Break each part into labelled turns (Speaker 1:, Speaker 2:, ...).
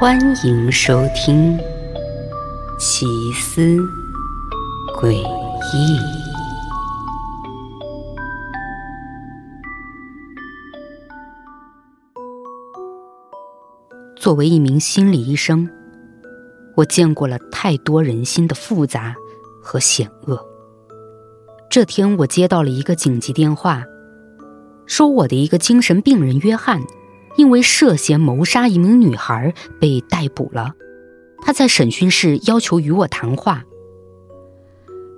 Speaker 1: 欢迎收听《奇思诡异》。作为一名心理医生，我见过了太多人心的复杂和险恶。这天，我接到了一个紧急电话，说我的一个精神病人约翰。因为涉嫌谋杀一名女孩被逮捕了，他在审讯室要求与我谈话。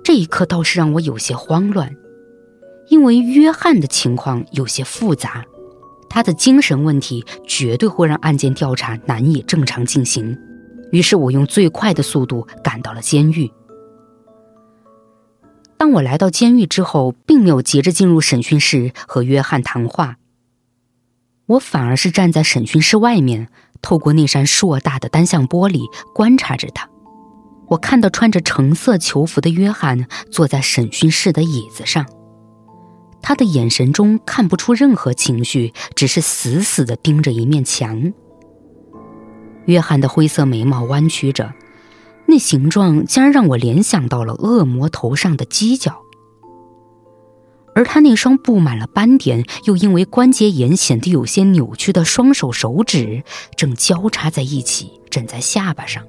Speaker 1: 这一刻倒是让我有些慌乱，因为约翰的情况有些复杂，他的精神问题绝对会让案件调查难以正常进行。于是我用最快的速度赶到了监狱。当我来到监狱之后，并没有急着进入审讯室和约翰谈话。我反而是站在审讯室外面，透过那扇硕大的单向玻璃观察着他。我看到穿着橙色囚服的约翰坐在审讯室的椅子上，他的眼神中看不出任何情绪，只是死死地盯着一面墙。约翰的灰色眉毛弯曲着，那形状竟然让我联想到了恶魔头上的犄角。而他那双布满了斑点，又因为关节炎显得有些扭曲的双手手指，正交叉在一起枕在下巴上。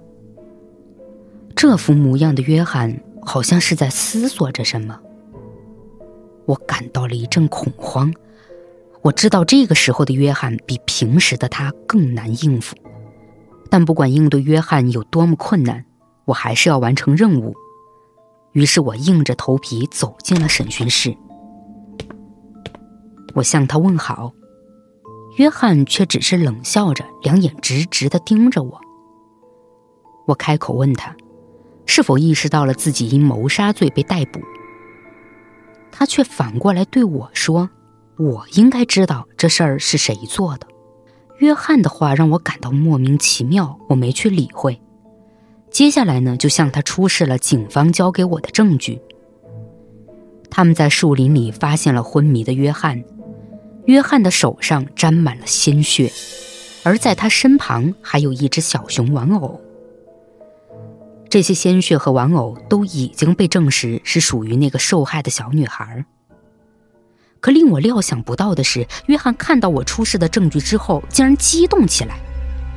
Speaker 1: 这副模样的约翰好像是在思索着什么。我感到了一阵恐慌。我知道这个时候的约翰比平时的他更难应付，但不管应对约翰有多么困难，我还是要完成任务。于是我硬着头皮走进了审讯室。我向他问好，约翰却只是冷笑着，两眼直直的盯着我。我开口问他，是否意识到了自己因谋杀罪被逮捕。他却反过来对我说：“我应该知道这事儿是谁做的。”约翰的话让我感到莫名其妙，我没去理会。接下来呢，就向他出示了警方交给我的证据。他们在树林里发现了昏迷的约翰。约翰的手上沾满了鲜血，而在他身旁还有一只小熊玩偶。这些鲜血和玩偶都已经被证实是属于那个受害的小女孩。可令我料想不到的是，约翰看到我出示的证据之后，竟然激动起来。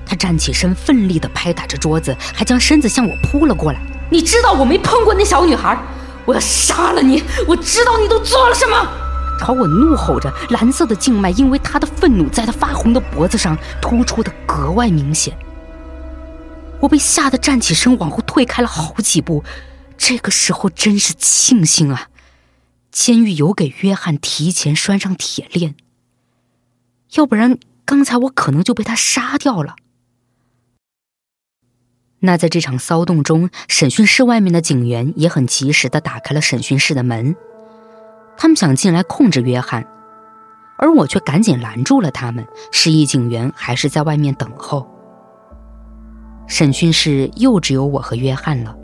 Speaker 1: 他站起身，奋力地拍打着桌子，还将身子向我扑了过来。你知道我没碰过那小女孩，我要杀了你！我知道你都做了什么。朝我怒吼着，蓝色的静脉因为他的愤怒，在他发红的脖子上突出的格外明显。我被吓得站起身，往后退开了好几步。这个时候真是庆幸啊，监狱有给约翰提前拴上铁链，要不然刚才我可能就被他杀掉了。那在这场骚动中，审讯室外面的警员也很及时的打开了审讯室的门。他们想进来控制约翰，而我却赶紧拦住了他们，示意警员还是在外面等候。审讯室又只有我和约翰了。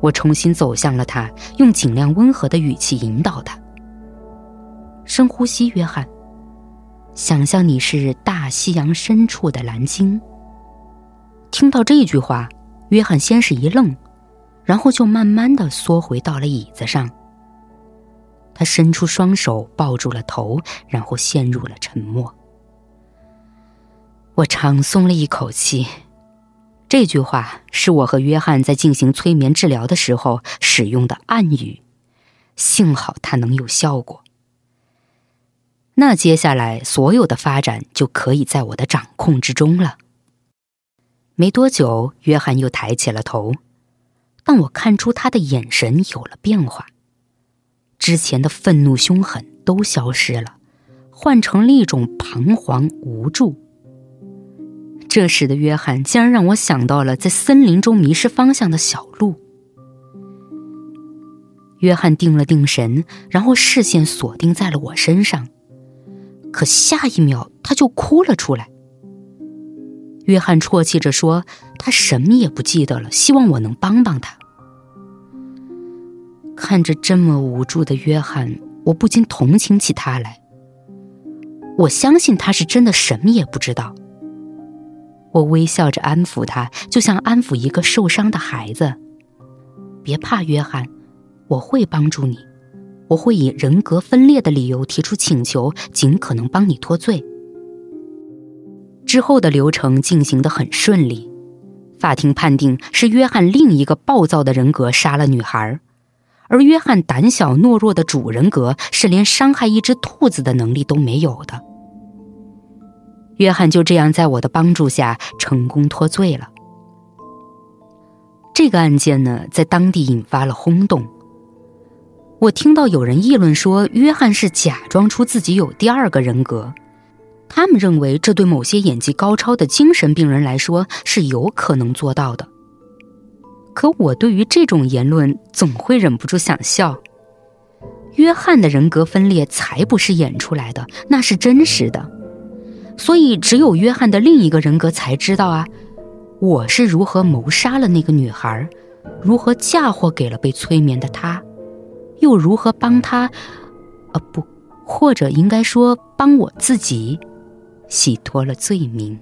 Speaker 1: 我重新走向了他，用尽量温和的语气引导他：“深呼吸，约翰，想象你是大西洋深处的蓝鲸。”听到这句话，约翰先是一愣，然后就慢慢的缩回到了椅子上。他伸出双手抱住了头，然后陷入了沉默。我长松了一口气。这句话是我和约翰在进行催眠治疗的时候使用的暗语，幸好它能有效果。那接下来所有的发展就可以在我的掌控之中了。没多久，约翰又抬起了头，但我看出他的眼神有了变化。之前的愤怒、凶狠都消失了，换成了一种彷徨、无助。这时的约翰竟然让我想到了在森林中迷失方向的小鹿。约翰定了定神，然后视线锁定在了我身上，可下一秒他就哭了出来。约翰啜泣着说：“他什么也不记得了，希望我能帮帮他。”看着这么无助的约翰，我不禁同情起他来。我相信他是真的什么也不知道。我微笑着安抚他，就像安抚一个受伤的孩子。别怕，约翰，我会帮助你，我会以人格分裂的理由提出请求，尽可能帮你脱罪。之后的流程进行的很顺利，法庭判定是约翰另一个暴躁的人格杀了女孩，而约翰胆小懦弱的主人格是连伤害一只兔子的能力都没有的。约翰就这样在我的帮助下成功脱罪了。这个案件呢，在当地引发了轰动。我听到有人议论说，约翰是假装出自己有第二个人格。他们认为，这对某些演技高超的精神病人来说是有可能做到的。可我对于这种言论总会忍不住想笑。约翰的人格分裂才不是演出来的，那是真实的。所以，只有约翰的另一个人格才知道啊，我是如何谋杀了那个女孩，如何嫁祸给了被催眠的他，又如何帮他，呃，不，或者应该说帮我自己，洗脱了罪名。